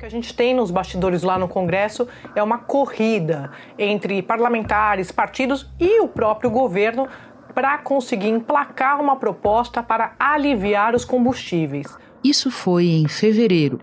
que a gente tem nos bastidores lá no Congresso é uma corrida entre parlamentares, partidos e o próprio governo para conseguir emplacar uma proposta para aliviar os combustíveis. Isso foi em fevereiro.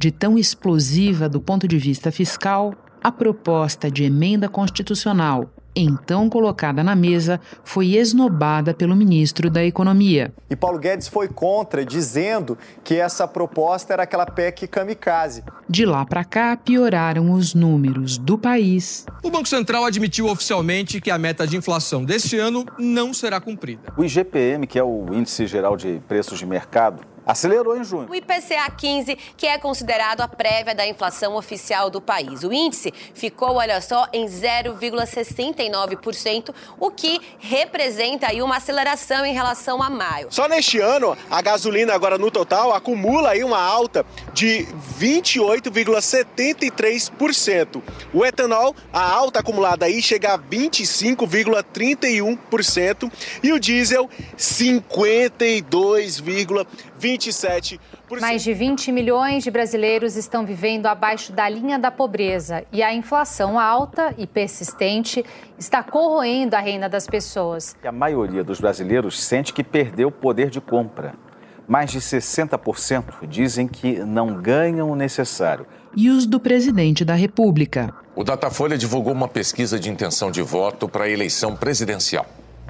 De tão explosiva do ponto de vista fiscal, a proposta de emenda constitucional então colocada na mesa, foi esnobada pelo ministro da Economia. E Paulo Guedes foi contra, dizendo que essa proposta era aquela PEC kamikaze. De lá para cá, pioraram os números do país. O Banco Central admitiu oficialmente que a meta de inflação deste ano não será cumprida. O IGPM, que é o Índice Geral de Preços de Mercado, Acelerou em junho. O IPCA 15, que é considerado a prévia da inflação oficial do país. O índice ficou, olha só, em 0,69%, o que representa aí uma aceleração em relação a maio. Só neste ano, a gasolina agora no total acumula aí uma alta de 28,73%. O etanol, a alta acumulada aí chega a 25,31% e o diesel 52,27%. 27%. Mais de 20 milhões de brasileiros estão vivendo abaixo da linha da pobreza e a inflação alta e persistente está corroendo a renda das pessoas. A maioria dos brasileiros sente que perdeu o poder de compra. Mais de 60% dizem que não ganham o necessário. E os do presidente da República? O Datafolha divulgou uma pesquisa de intenção de voto para a eleição presidencial.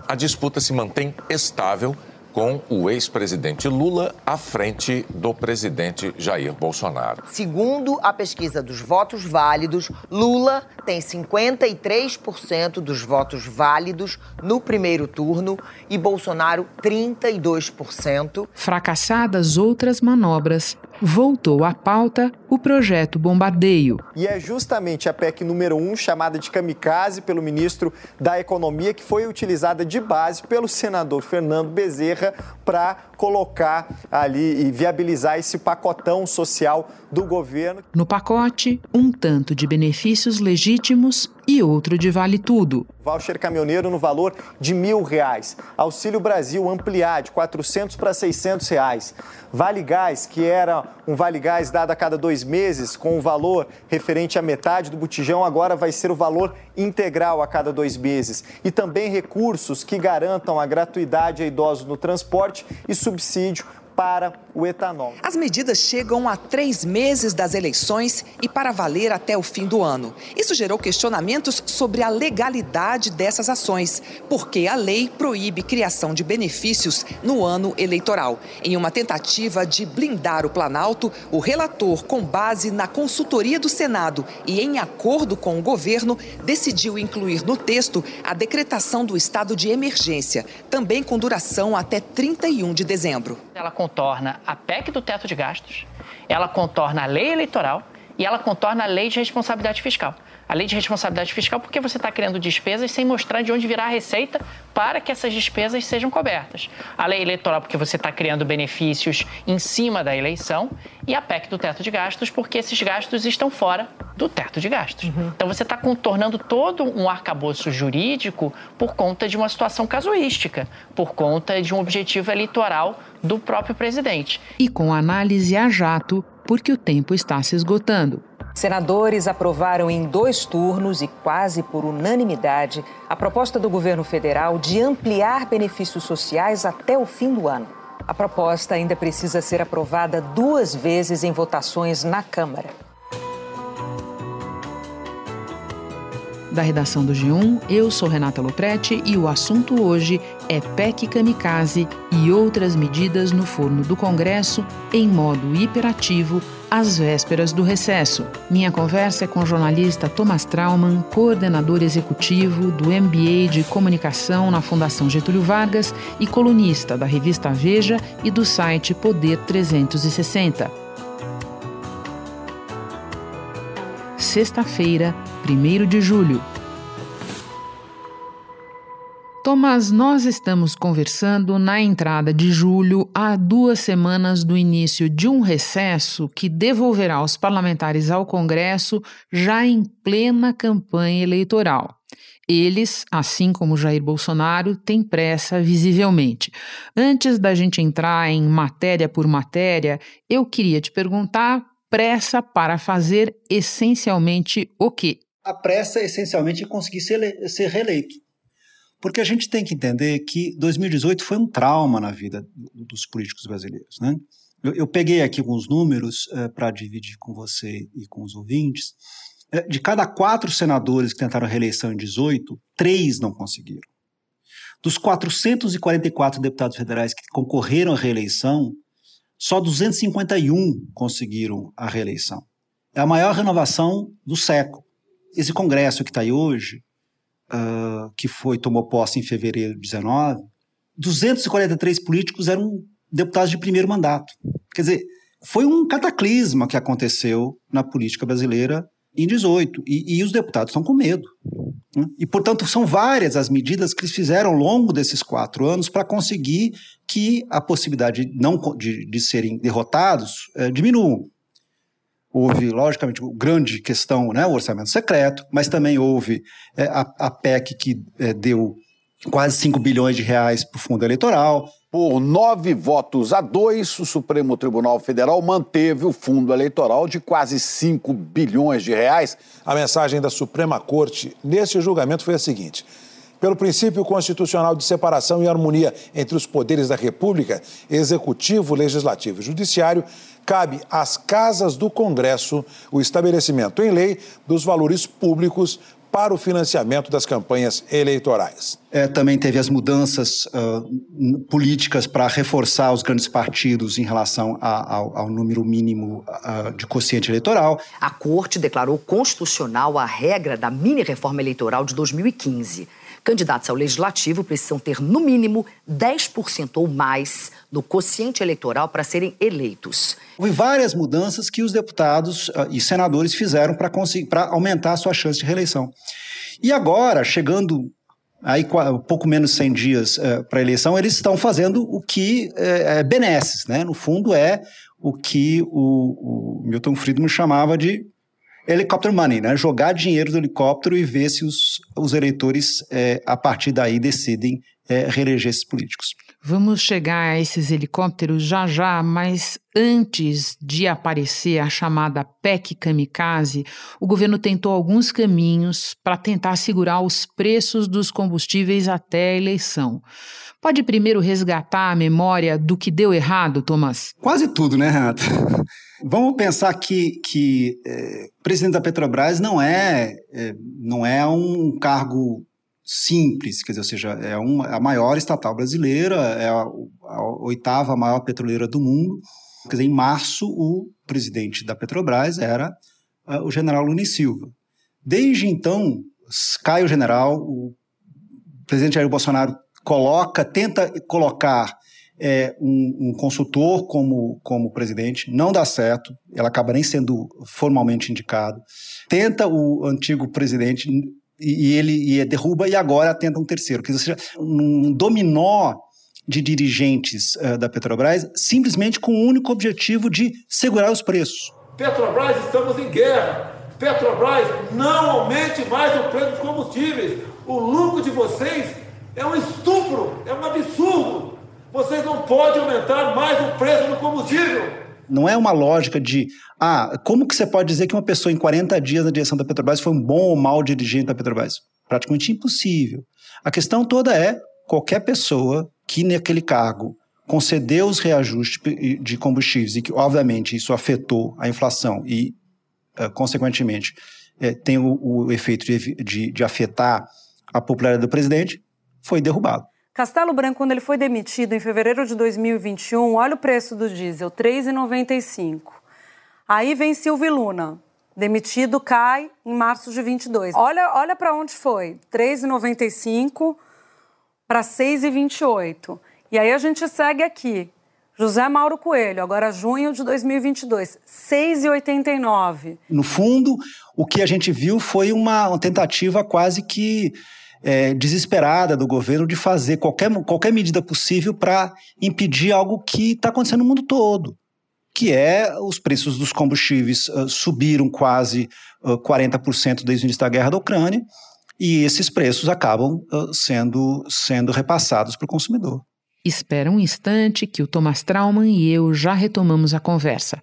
A disputa se mantém estável com o ex-presidente Lula à frente do presidente Jair Bolsonaro. Segundo a pesquisa dos votos válidos, Lula tem 53% dos votos válidos no primeiro turno e Bolsonaro 32%. Fracassadas outras manobras, voltou à pauta o projeto Bombardeio. E é justamente a PEC número 1, chamada de kamikaze pelo ministro da Economia, que foi utilizada de base pelo senador Fernando Bezerra para colocar ali e viabilizar esse pacotão social do governo. No pacote, um tanto de benefícios legítimos e outro de vale tudo. Voucher caminhoneiro no valor de mil reais. Auxílio Brasil ampliar de 400 para 600 reais. Vale Gás, que era um Vale Gás dado a cada dois meses, com o valor referente à metade do botijão, agora vai ser o valor integral a cada dois meses. E também recursos que garantam a gratuidade a idosos no transporte e subsídio para o etanol. As medidas chegam a três meses das eleições e para valer até o fim do ano. Isso gerou questionamentos sobre a legalidade dessas ações, porque a lei proíbe criação de benefícios no ano eleitoral. Em uma tentativa de blindar o Planalto, o relator, com base na consultoria do Senado e em acordo com o governo, decidiu incluir no texto a decretação do estado de emergência, também com duração até 31 de dezembro. Ela contorna a PEC do teto de gastos, ela contorna a lei eleitoral e ela contorna a lei de responsabilidade fiscal. A lei de responsabilidade fiscal porque você está criando despesas sem mostrar de onde virá a receita para que essas despesas sejam cobertas. A lei eleitoral porque você está criando benefícios em cima da eleição e a PEC do teto de gastos porque esses gastos estão fora do teto de gastos. Uhum. Então você está contornando todo um arcabouço jurídico por conta de uma situação casuística, por conta de um objetivo eleitoral do próprio presidente. E com análise a jato, porque o tempo está se esgotando. Senadores aprovaram em dois turnos e quase por unanimidade a proposta do governo federal de ampliar benefícios sociais até o fim do ano. A proposta ainda precisa ser aprovada duas vezes em votações na Câmara. Da redação do G1, eu sou Renata Loprete e o assunto hoje é PEC Kamikaze e outras medidas no forno do Congresso em modo hiperativo às vésperas do recesso. Minha conversa é com o jornalista Thomas Trauman, coordenador executivo do MBA de Comunicação na Fundação Getúlio Vargas e colunista da revista Veja e do site Poder 360. Sexta-feira, 1 de julho. Tomás, nós estamos conversando na entrada de julho, há duas semanas do início de um recesso que devolverá os parlamentares ao Congresso já em plena campanha eleitoral. Eles, assim como Jair Bolsonaro, têm pressa visivelmente. Antes da gente entrar em matéria por matéria, eu queria te perguntar pressa para fazer essencialmente o quê? A pressa é essencialmente conseguir ser, ser reeleito. Porque a gente tem que entender que 2018 foi um trauma na vida dos políticos brasileiros. Né? Eu, eu peguei aqui alguns números é, para dividir com você e com os ouvintes. É, de cada quatro senadores que tentaram reeleição em 18, três não conseguiram. Dos 444 deputados federais que concorreram à reeleição, só 251 conseguiram a reeleição. É a maior renovação do século. Esse Congresso que está aí hoje, uh, que foi tomou posse em fevereiro de 19, 243 políticos eram deputados de primeiro mandato. Quer dizer, foi um cataclisma que aconteceu na política brasileira em 18. E, e os deputados estão com medo. Né? E, portanto, são várias as medidas que eles fizeram ao longo desses quatro anos para conseguir que a possibilidade de, não, de, de serem derrotados é, diminua. Houve, logicamente, grande questão, né, o orçamento secreto, mas também houve é, a, a PEC que é, deu quase 5 bilhões de reais para o fundo eleitoral, por nove votos a dois, o Supremo Tribunal Federal manteve o fundo eleitoral de quase 5 bilhões de reais. A mensagem da Suprema Corte neste julgamento foi a seguinte: pelo princípio constitucional de separação e harmonia entre os poderes da República, executivo, legislativo e judiciário, cabe às casas do Congresso o estabelecimento em lei dos valores públicos para o financiamento das campanhas eleitorais. É, também teve as mudanças uh, políticas para reforçar os grandes partidos em relação a, ao, ao, número mínimo uh, de quociente eleitoral. A Corte declarou constitucional a regra da mini-reforma eleitoral de 2015. Candidatos ao legislativo precisam ter, no mínimo, 10% ou mais do quociente eleitoral para serem eleitos. Houve várias mudanças que os deputados uh, e senadores fizeram para aumentar a sua chance de reeleição. E agora, chegando aí pouco menos de 100 dias uh, para a eleição, eles estão fazendo o que é, é benesses, né? No fundo, é o que o, o Milton Friedman chamava de helicóptero money, né? Jogar dinheiro do helicóptero e ver se os, os eleitores, é, a partir daí, decidem é, reeleger esses políticos. Vamos chegar a esses helicópteros já já, mas antes de aparecer a chamada PEC Kamikaze, o governo tentou alguns caminhos para tentar segurar os preços dos combustíveis até a eleição. Pode primeiro resgatar a memória do que deu errado, Thomas? Quase tudo, né, Renata? Vamos pensar que, que é, o presidente da Petrobras não é, é, não é um cargo simples, quer dizer, ou seja, é uma, a maior estatal brasileira, é a, a oitava maior petroleira do mundo. Quer dizer, em março, o presidente da Petrobras era uh, o general Luni Silva. Desde então, cai o general, o presidente Jair Bolsonaro coloca, tenta colocar é, um, um, consultor como, como presidente, não dá certo, ela acaba nem sendo formalmente indicado. Tenta o antigo presidente e, ele e derruba, e agora tenta um terceiro. Quer dizer, um dominó de dirigentes uh, da Petrobras simplesmente com o único objetivo de segurar os preços. Petrobras, estamos em guerra. Petrobras, não aumente mais o preço dos combustíveis. O lucro de vocês é um estupro, é um absurdo. Vocês não podem aumentar mais o preço do combustível. Não é uma lógica de, ah, como que você pode dizer que uma pessoa em 40 dias na direção da Petrobras foi um bom ou mau dirigente da Petrobras? Praticamente impossível. A questão toda é, qualquer pessoa que naquele cargo concedeu os reajustes de combustíveis e que, obviamente, isso afetou a inflação e, uh, consequentemente, uh, tem o, o efeito de, de, de afetar a popularidade do presidente, foi derrubado. Castelo Branco, quando ele foi demitido em fevereiro de 2021, olha o preço do diesel, R$ 3,95. Aí vem Silvio Luna, demitido, cai em março de 22. Olha, olha para onde foi, R$ 3,95 para 6,28. E aí a gente segue aqui. José Mauro Coelho, agora junho de 2022, 6,89. No fundo, o que a gente viu foi uma, uma tentativa quase que é, desesperada do governo de fazer qualquer, qualquer medida possível para impedir algo que está acontecendo no mundo todo, que é os preços dos combustíveis uh, subiram quase uh, 40% desde o início da guerra da Ucrânia, e esses preços acabam uh, sendo, sendo repassados para o consumidor. Espera um instante que o Thomas Trauman e eu já retomamos a conversa.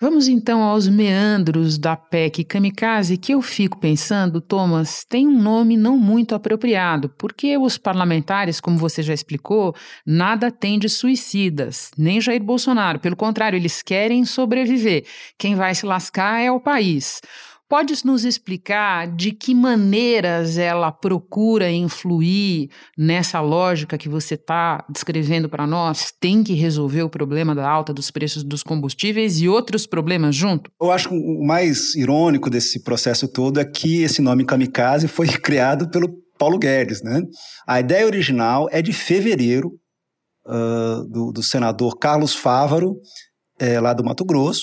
Vamos então aos meandros da PEC Kamikaze, que eu fico pensando, Thomas, tem um nome não muito apropriado, porque os parlamentares, como você já explicou, nada têm de suicidas, nem Jair Bolsonaro. Pelo contrário, eles querem sobreviver. Quem vai se lascar é o país. Podes nos explicar de que maneiras ela procura influir nessa lógica que você está descrevendo para nós? Tem que resolver o problema da alta dos preços dos combustíveis e outros problemas junto? Eu acho que o mais irônico desse processo todo é que esse nome kamikaze foi criado pelo Paulo Guedes. Né? A ideia original é de fevereiro, uh, do, do, senador Carlos Fávaro, é, lá do Mato Grosso,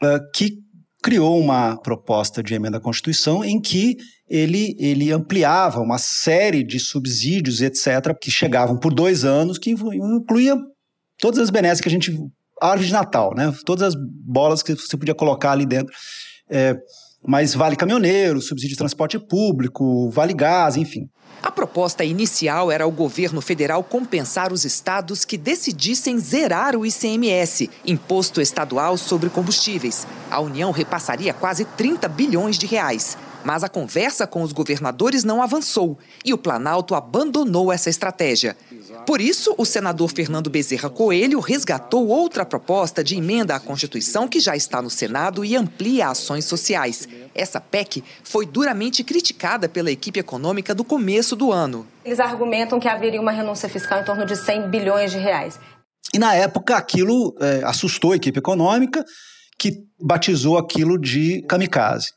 uh, que criou uma proposta de emenda à Constituição em que ele, ele ampliava uma série de subsídios, etc., que chegavam por dois anos, que incluía todas as benesses que a gente. árvore de Natal, né? Todas as bolas que você podia colocar ali dentro. É, mas vale caminhoneiro, subsídio de transporte público, vale gás, enfim. A proposta inicial era o governo federal compensar os estados que decidissem zerar o ICMS, Imposto Estadual sobre Combustíveis. A União repassaria quase 30 bilhões de reais. Mas a conversa com os governadores não avançou e o Planalto abandonou essa estratégia. Por isso, o senador Fernando Bezerra Coelho resgatou outra proposta de emenda à Constituição que já está no Senado e amplia ações sociais. Essa PEC foi duramente criticada pela equipe econômica do começo do ano. Eles argumentam que haveria uma renúncia fiscal em torno de 100 bilhões de reais. E na época aquilo é, assustou a equipe econômica, que batizou aquilo de kamikaze.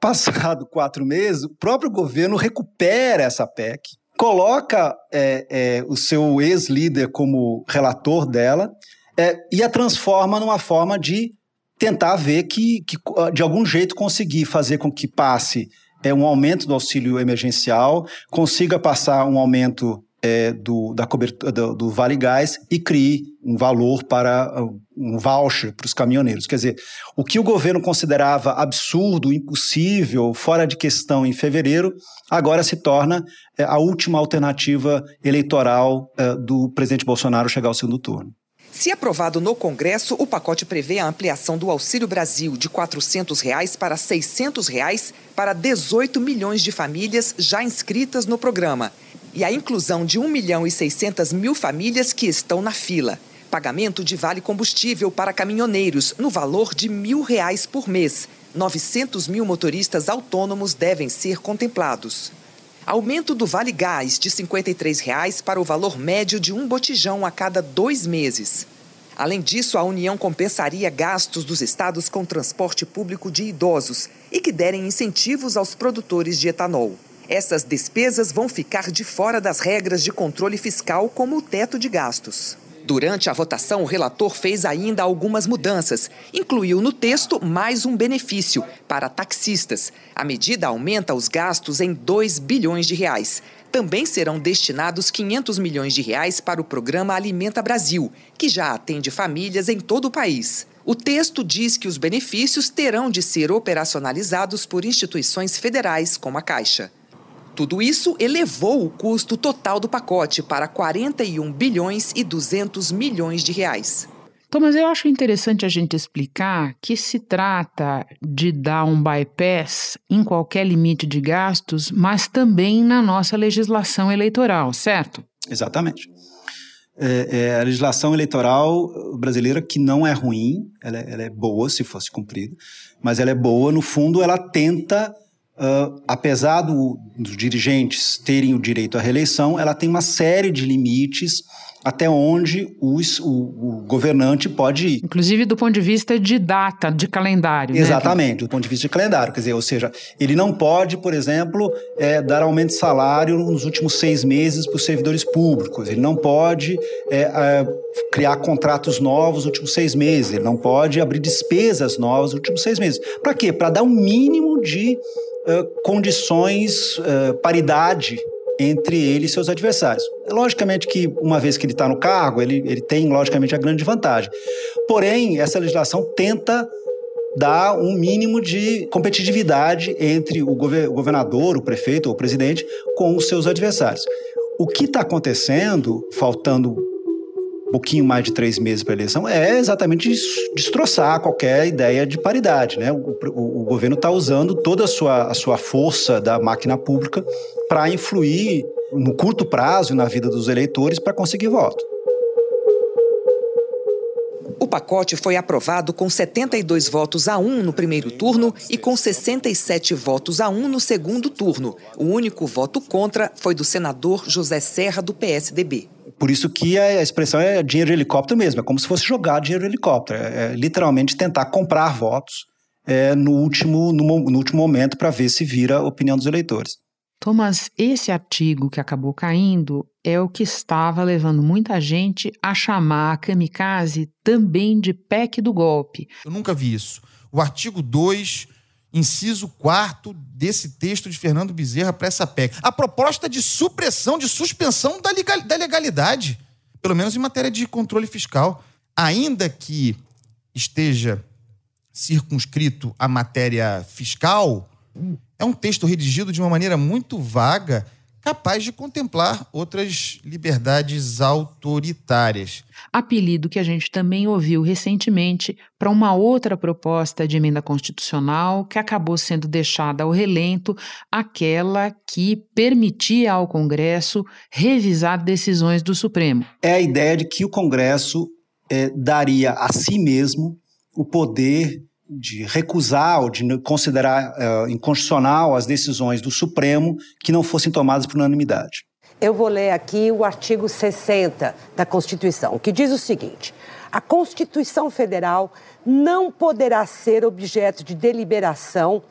Passado quatro meses, o próprio governo recupera essa PEC, coloca é, é, o seu ex-líder como relator dela é, e a transforma numa forma de tentar ver que, que, de algum jeito, conseguir fazer com que passe é, um aumento do auxílio emergencial, consiga passar um aumento é, do, da cobertura, do, do, Vale Gás e crie um valor para um voucher para os caminhoneiros. Quer dizer, o que o governo considerava absurdo, impossível, fora de questão em fevereiro, agora se torna é, a última alternativa eleitoral é, do presidente Bolsonaro chegar ao segundo turno. Se aprovado no Congresso, o pacote prevê a ampliação do Auxílio Brasil de 400 reais para 600 reais para 18 milhões de famílias já inscritas no programa e a inclusão de 1 milhão e 600 mil famílias que estão na fila. Pagamento de vale combustível para caminhoneiros no valor de mil reais por mês. 900 mil motoristas autônomos devem ser contemplados. Aumento do Vale Gás de 53 reais para o valor médio de um botijão a cada dois meses. Além disso, a União compensaria gastos dos estados com transporte público de idosos e que derem incentivos aos produtores de etanol. Essas despesas vão ficar de fora das regras de controle fiscal, como o teto de gastos. Durante a votação, o relator fez ainda algumas mudanças. Incluiu no texto mais um benefício para taxistas. A medida aumenta os gastos em 2 bilhões de reais. Também serão destinados 500 milhões de reais para o programa Alimenta Brasil, que já atende famílias em todo o país. O texto diz que os benefícios terão de ser operacionalizados por instituições federais, como a Caixa. Tudo isso elevou o custo total do pacote para 41 bilhões e 200 milhões de reais. Thomas, eu acho interessante a gente explicar que se trata de dar um bypass em qualquer limite de gastos, mas também na nossa legislação eleitoral, certo? Exatamente. É, é a legislação eleitoral brasileira que não é ruim, ela é, ela é boa se fosse cumprida, mas ela é boa, no fundo, ela tenta Uh, apesar do, dos dirigentes terem o direito à reeleição, ela tem uma série de limites até onde os, o, o, governante pode ir. Inclusive do ponto de vista de data, de calendário. Né, Exatamente, né? do ponto de vista de calendário. Quer dizer, ou seja, ele não pode, por exemplo, é, dar aumento de salário nos últimos seis meses para os servidores públicos. Ele não pode é, é, criar contratos novos nos últimos seis meses. Ele não pode abrir despesas novas nos últimos seis meses. Para quê? Para dar um mínimo de condições, paridade entre ele e seus adversários. Logicamente que, uma vez que ele está no cargo, ele, ele tem, logicamente, a grande vantagem. Porém, essa legislação tenta dar um mínimo de competitividade entre o governador, o prefeito ou o presidente com os seus adversários. O que está acontecendo, faltando pouquinho mais de três meses para a eleição, é exatamente destroçar qualquer ideia de paridade. Né? O, o, o governo está usando toda a sua, a sua força da máquina pública para influir no curto prazo na vida dos eleitores para conseguir voto. O pacote foi aprovado com 72 votos a 1 no primeiro turno e com 67 votos a 1 no segundo turno. O único voto contra foi do senador José Serra, do PSDB. Por isso que a expressão é dinheiro de helicóptero mesmo, é como se fosse jogar dinheiro de helicóptero. É, é literalmente tentar comprar votos é, no, último, no, no último momento para ver se vira a opinião dos eleitores. Thomas, esse artigo que acabou caindo é o que estava levando muita gente a chamar a kamikaze também de PEC do golpe. Eu nunca vi isso. O artigo 2, inciso 4 desse texto de Fernando Bezerra para essa PEC. A proposta de supressão, de suspensão da legalidade, pelo menos em matéria de controle fiscal. Ainda que esteja circunscrito à matéria fiscal, é um texto redigido de uma maneira muito vaga, capaz de contemplar outras liberdades autoritárias. Apelido que a gente também ouviu recentemente para uma outra proposta de emenda constitucional que acabou sendo deixada ao relento, aquela que permitia ao Congresso revisar decisões do Supremo. É a ideia de que o Congresso é, daria a si mesmo o poder de recusar ou de considerar uh, inconstitucional as decisões do Supremo que não fossem tomadas por unanimidade. Eu vou ler aqui o artigo 60 da Constituição, que diz o seguinte: a Constituição Federal não poderá ser objeto de deliberação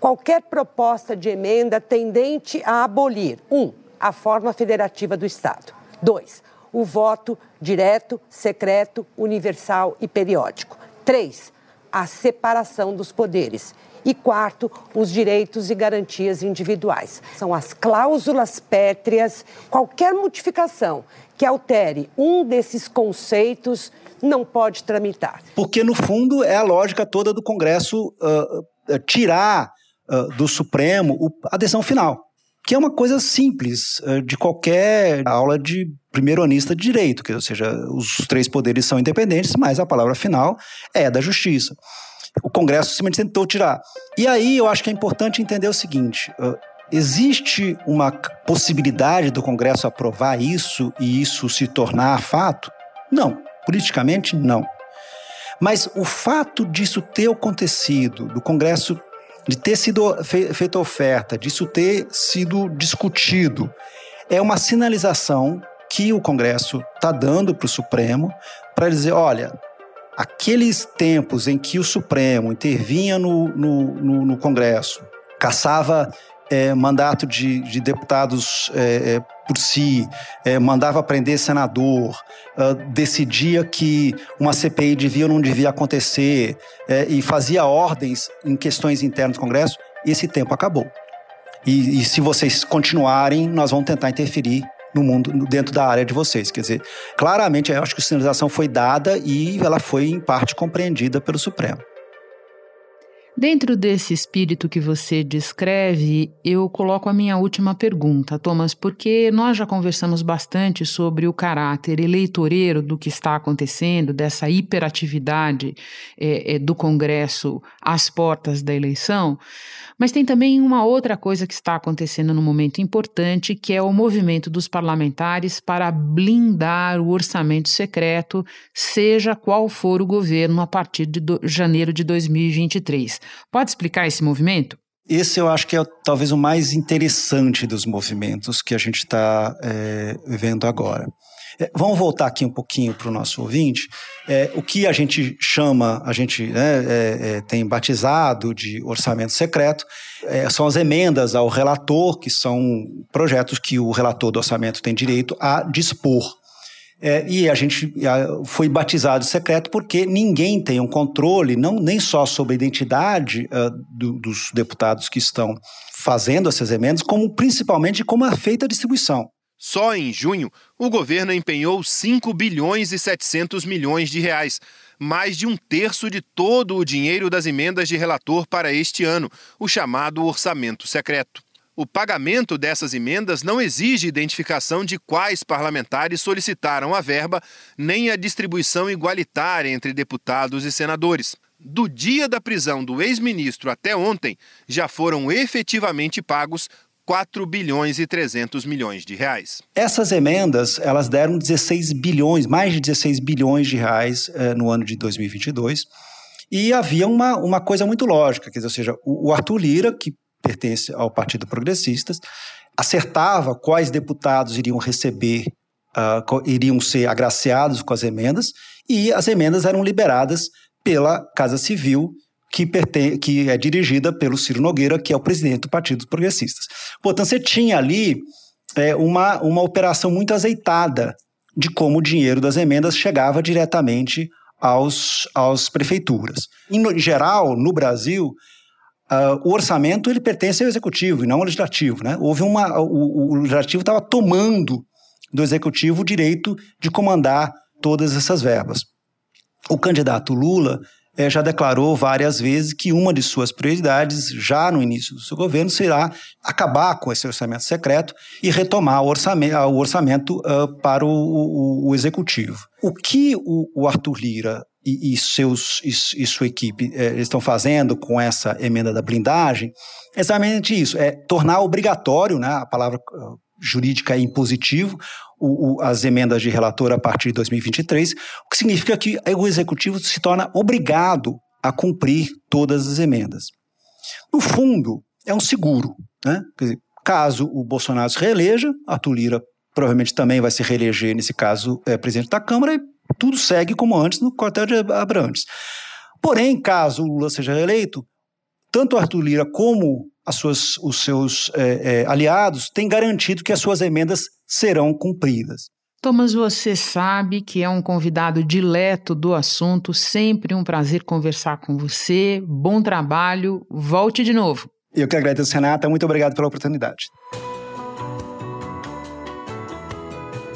qualquer proposta de emenda tendente a abolir: 1. Um, a forma federativa do Estado. 2. O voto direto, secreto, universal e periódico. 3 a separação dos poderes. E quarto, os direitos e garantias individuais. São as cláusulas pétreas. Qualquer modificação que altere um desses conceitos não pode tramitar. Porque, no fundo, é a lógica toda do Congresso uh, tirar uh, do Supremo a decisão final que é uma coisa simples de qualquer aula de primeiro anista de direito, que, ou seja, os três poderes são independentes, mas a palavra final é da justiça. O Congresso simplesmente tentou tirar. E aí eu acho que é importante entender o seguinte: uh, existe uma possibilidade do Congresso aprovar isso e isso se tornar fato? Não. Politicamente, não. Mas o fato disso ter acontecido, do Congresso de ter sido feita oferta, disso ter sido discutido, é uma sinalização que o Congresso está dando para o Supremo para dizer: olha, aqueles tempos em que o Supremo intervinha no, no, no, no Congresso, caçava é, mandato de, de deputados é, é, por si, é, mandava prender senador, uh, decidia que uma CPI devia ou não devia acontecer é, e fazia ordens em questões internas do Congresso, esse tempo acabou. E, e se vocês continuarem, nós vamos tentar interferir no mundo, dentro da área de vocês. Quer dizer, claramente, eu acho que a sinalização foi dada e ela foi, em parte, compreendida pelo Supremo. Dentro desse espírito que você descreve, eu coloco a minha última pergunta, Thomas, porque nós já conversamos bastante sobre o caráter eleitoreiro do que está acontecendo, dessa hiperatividade é, é, do Congresso às portas da eleição. Mas tem também uma outra coisa que está acontecendo no momento importante, que é o movimento dos parlamentares para blindar o orçamento secreto, seja qual for o governo a partir de do, janeiro de 2023. Pode explicar esse movimento? Esse eu acho que é talvez o mais interessante dos movimentos que a gente está é, vendo agora. É, vamos voltar aqui um pouquinho para o nosso ouvinte. É, o que a gente chama, a gente né, é, é tem batizado de orçamento secreto, é, são as emendas ao relator, que são projetos que o relator do orçamento tem direito a dispor. É, e a gente foi batizado secreto porque ninguém tem um controle, não nem só sobre a identidade uh, do, dos deputados que estão fazendo essas emendas, como principalmente como é feita a distribuição. Só em junho, o governo empenhou 5 bilhões e 700 milhões de reais, mais de um terço de todo o dinheiro das emendas de relator para este ano, o chamado orçamento secreto. O pagamento dessas emendas não exige identificação de quais parlamentares solicitaram a verba, nem a distribuição igualitária entre deputados e senadores. Do dia da prisão do ex-ministro até ontem, já foram efetivamente pagos 4 bilhões e 300 milhões de reais. Essas emendas, elas deram 16 bilhões, mais de 16 bilhões de reais eh, no ano de 2022. E havia uma, uma coisa muito lógica, quer dizer, ou seja, o, o Arthur Lira, que pertence ao Partido Progressistas, acertava quais deputados iriam receber, uh, iriam ser agraciados com as emendas, e as emendas eram liberadas pela Casa Civil, que, pertence, que é dirigida pelo Ciro Nogueira, que é o presidente do Partido Progressistas. Portanto, você tinha ali é, uma, uma operação muito azeitada de como o dinheiro das emendas chegava diretamente aos, às prefeituras. Em geral, no Brasil, Uh, o orçamento ele pertence ao executivo e não ao legislativo, né? Houve uma o, o legislativo estava tomando do executivo o direito de comandar todas essas verbas. O candidato Lula eh, já declarou várias vezes que uma de suas prioridades, já no início do seu governo, será acabar com esse orçamento secreto e retomar o orçamento, o orçamento uh, para o, o, o, executivo. O que o, o Arthur Lira e, e, seus, e, e sua equipe é, estão fazendo com essa emenda da blindagem é exatamente isso, é tornar obrigatório, né, a palavra uh, jurídica é impositivo, o, o, as emendas de relator a partir de 2023, o que significa que o executivo se torna obrigado a cumprir todas as emendas. No fundo, é um seguro, né? Dizer, caso o Bolsonaro se reeleja, a Tulira provavelmente também vai se reeleger, nesse caso, é presidente da Câmara, e tudo segue como antes no quartel de Abrantes. Porém, caso o Lula seja reeleito, tanto Arthur Lira como suas, os seus é, é, aliados têm garantido que as suas emendas serão cumpridas. Thomas, você sabe que é um convidado dileto do assunto, sempre um prazer conversar com você. Bom trabalho, volte de novo. Eu que agradeço, Renata. Muito obrigado pela oportunidade.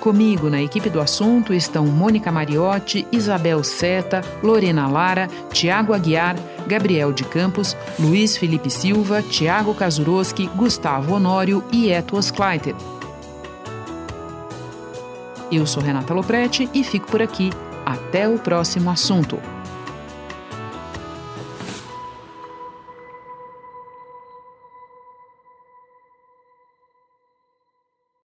Comigo na equipe do assunto estão Mônica Mariotti, Isabel Seta, Lorena Lara, Tiago Aguiar, Gabriel de Campos, Luiz Felipe Silva, Tiago Kazuroski, Gustavo Honório e Etos Kleiter. Eu sou Renata Loprete e fico por aqui. Até o próximo assunto.